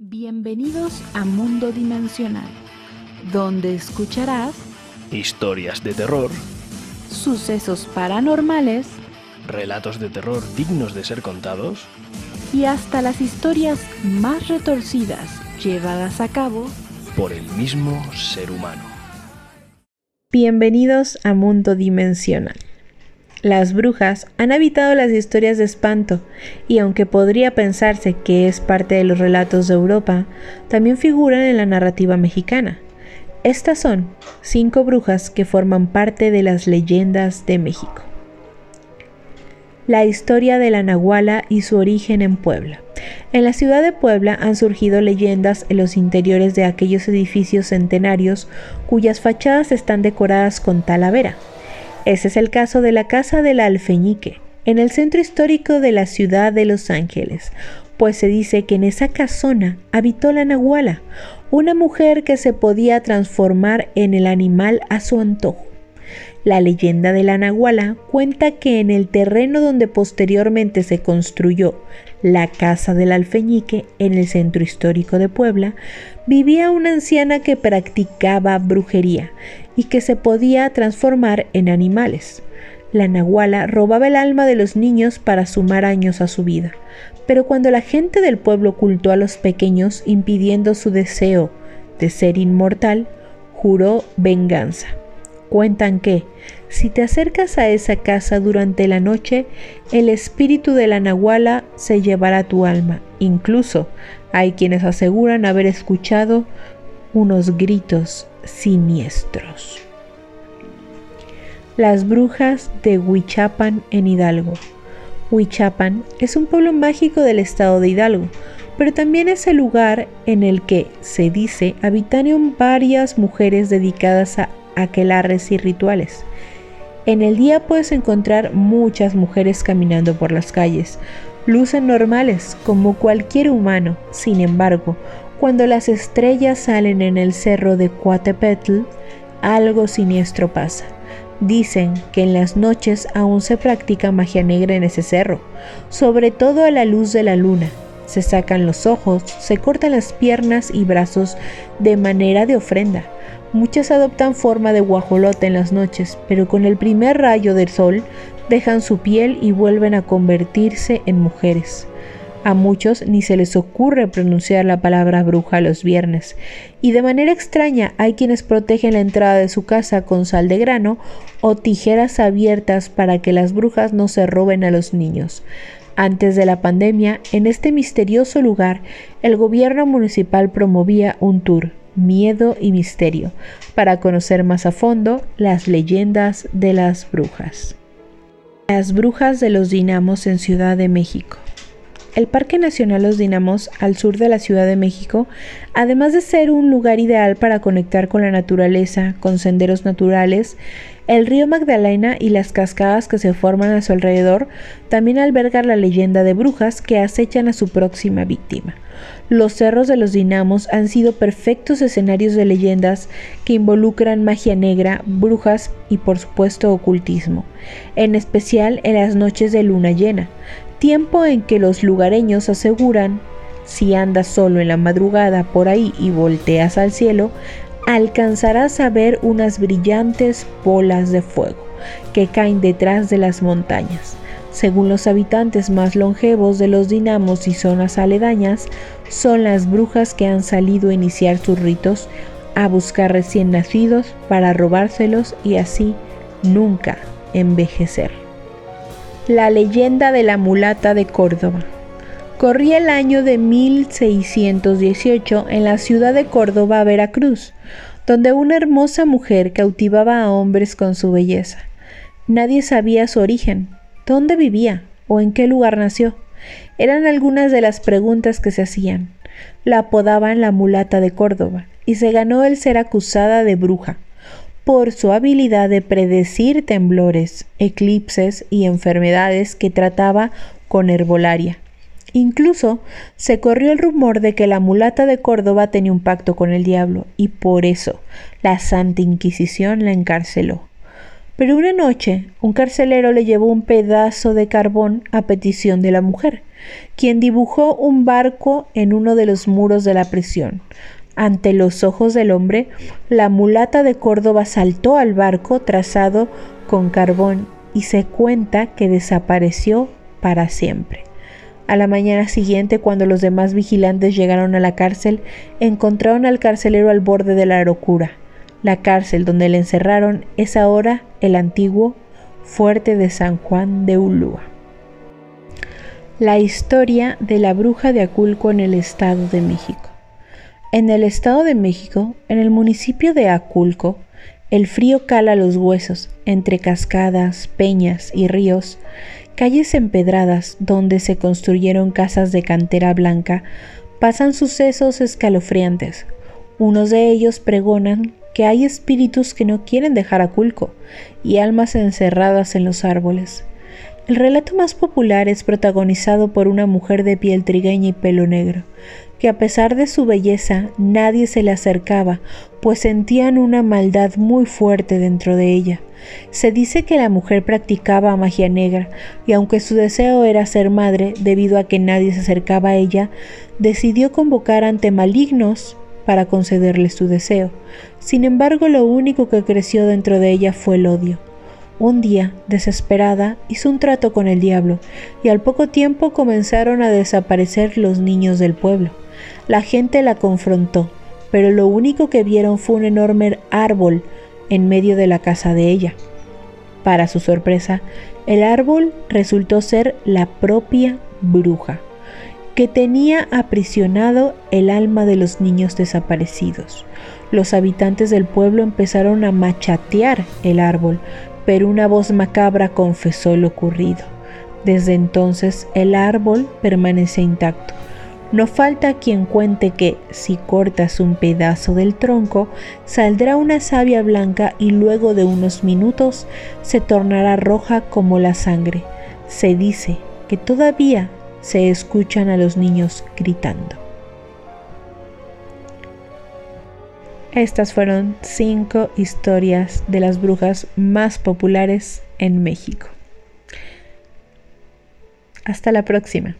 Bienvenidos a Mundo Dimensional, donde escucharás historias de terror, sucesos paranormales relatos de terror dignos de ser contados y hasta las historias más retorcidas llevadas a cabo por el mismo ser humano. Bienvenidos a Mundo Dimensional. Las brujas han habitado las historias de espanto y aunque podría pensarse que es parte de los relatos de Europa, también figuran en la narrativa mexicana. Estas son cinco brujas que forman parte de las leyendas de México. La historia de la Nahuala y su origen en Puebla. En la ciudad de Puebla han surgido leyendas en los interiores de aquellos edificios centenarios cuyas fachadas están decoradas con talavera ese es el caso de la Casa del Alfeñique, en el centro histórico de la ciudad de Los Ángeles, pues se dice que en esa casona habitó la Nahuala, una mujer que se podía transformar en el animal a su antojo. La leyenda de la Nahuala cuenta que en el terreno donde posteriormente se construyó la Casa del Alfeñique en el centro histórico de Puebla, vivía una anciana que practicaba brujería y que se podía transformar en animales. La nahuala robaba el alma de los niños para sumar años a su vida, pero cuando la gente del pueblo ocultó a los pequeños impidiendo su deseo de ser inmortal, juró venganza. Cuentan que, si te acercas a esa casa durante la noche, el espíritu de la nahuala se llevará tu alma. Incluso hay quienes aseguran haber escuchado unos gritos siniestros. Las brujas de Huichapan en Hidalgo. Huichapan es un pueblo mágico del estado de Hidalgo, pero también es el lugar en el que, se dice, habitaron varias mujeres dedicadas a aquelarres y rituales. En el día puedes encontrar muchas mujeres caminando por las calles. Lucen normales, como cualquier humano. Sin embargo, cuando las estrellas salen en el cerro de Coatepetl, algo siniestro pasa. Dicen que en las noches aún se practica magia negra en ese cerro, sobre todo a la luz de la luna. Se sacan los ojos, se cortan las piernas y brazos de manera de ofrenda. Muchas adoptan forma de guajolote en las noches, pero con el primer rayo del sol dejan su piel y vuelven a convertirse en mujeres. A muchos ni se les ocurre pronunciar la palabra bruja los viernes, y de manera extraña hay quienes protegen la entrada de su casa con sal de grano o tijeras abiertas para que las brujas no se roben a los niños. Antes de la pandemia, en este misterioso lugar, el gobierno municipal promovía un tour, Miedo y Misterio, para conocer más a fondo las leyendas de las brujas. Las brujas de los dinamos en Ciudad de México. El Parque Nacional Los Dinamos, al sur de la Ciudad de México, además de ser un lugar ideal para conectar con la naturaleza, con senderos naturales, el río Magdalena y las cascadas que se forman a su alrededor también albergan la leyenda de brujas que acechan a su próxima víctima. Los cerros de los dinamos han sido perfectos escenarios de leyendas que involucran magia negra, brujas y por supuesto ocultismo, en especial en las noches de luna llena, tiempo en que los lugareños aseguran, si andas solo en la madrugada por ahí y volteas al cielo, alcanzarás a ver unas brillantes bolas de fuego que caen detrás de las montañas. Según los habitantes más longevos de los dinamos y zonas aledañas, son las brujas que han salido a iniciar sus ritos a buscar recién nacidos para robárselos y así nunca envejecer. La leyenda de la mulata de Córdoba. Corría el año de 1618 en la ciudad de Córdoba, Veracruz, donde una hermosa mujer cautivaba a hombres con su belleza. Nadie sabía su origen, dónde vivía o en qué lugar nació. Eran algunas de las preguntas que se hacían. La apodaban la mulata de Córdoba y se ganó el ser acusada de bruja por su habilidad de predecir temblores, eclipses y enfermedades que trataba con herbolaria. Incluso se corrió el rumor de que la mulata de Córdoba tenía un pacto con el diablo y por eso la Santa Inquisición la encarceló. Pero una noche un carcelero le llevó un pedazo de carbón a petición de la mujer, quien dibujó un barco en uno de los muros de la prisión. Ante los ojos del hombre, la mulata de Córdoba saltó al barco trazado con carbón y se cuenta que desapareció para siempre. A la mañana siguiente, cuando los demás vigilantes llegaron a la cárcel, encontraron al carcelero al borde de la locura. La cárcel donde le encerraron es ahora el antiguo fuerte de San Juan de Ulúa. La historia de la bruja de Aculco en el Estado de México. En el Estado de México, en el municipio de Aculco, el frío cala los huesos entre cascadas, peñas y ríos calles empedradas donde se construyeron casas de cantera blanca, pasan sucesos escalofriantes. Unos de ellos pregonan que hay espíritus que no quieren dejar a Culco y almas encerradas en los árboles. El relato más popular es protagonizado por una mujer de piel trigueña y pelo negro, que a pesar de su belleza nadie se le acercaba, pues sentían una maldad muy fuerte dentro de ella. Se dice que la mujer practicaba magia negra y aunque su deseo era ser madre, debido a que nadie se acercaba a ella, decidió convocar ante malignos para concederle su deseo. Sin embargo, lo único que creció dentro de ella fue el odio. Un día, desesperada, hizo un trato con el diablo y al poco tiempo comenzaron a desaparecer los niños del pueblo. La gente la confrontó, pero lo único que vieron fue un enorme árbol en medio de la casa de ella. Para su sorpresa, el árbol resultó ser la propia bruja, que tenía aprisionado el alma de los niños desaparecidos. Los habitantes del pueblo empezaron a machatear el árbol, pero una voz macabra confesó lo ocurrido. Desde entonces el árbol permanece intacto no falta quien cuente que si cortas un pedazo del tronco, saldrá una savia blanca y luego de unos minutos se tornará roja como la sangre. Se dice que todavía se escuchan a los niños gritando. Estas fueron cinco historias de las brujas más populares en México. Hasta la próxima.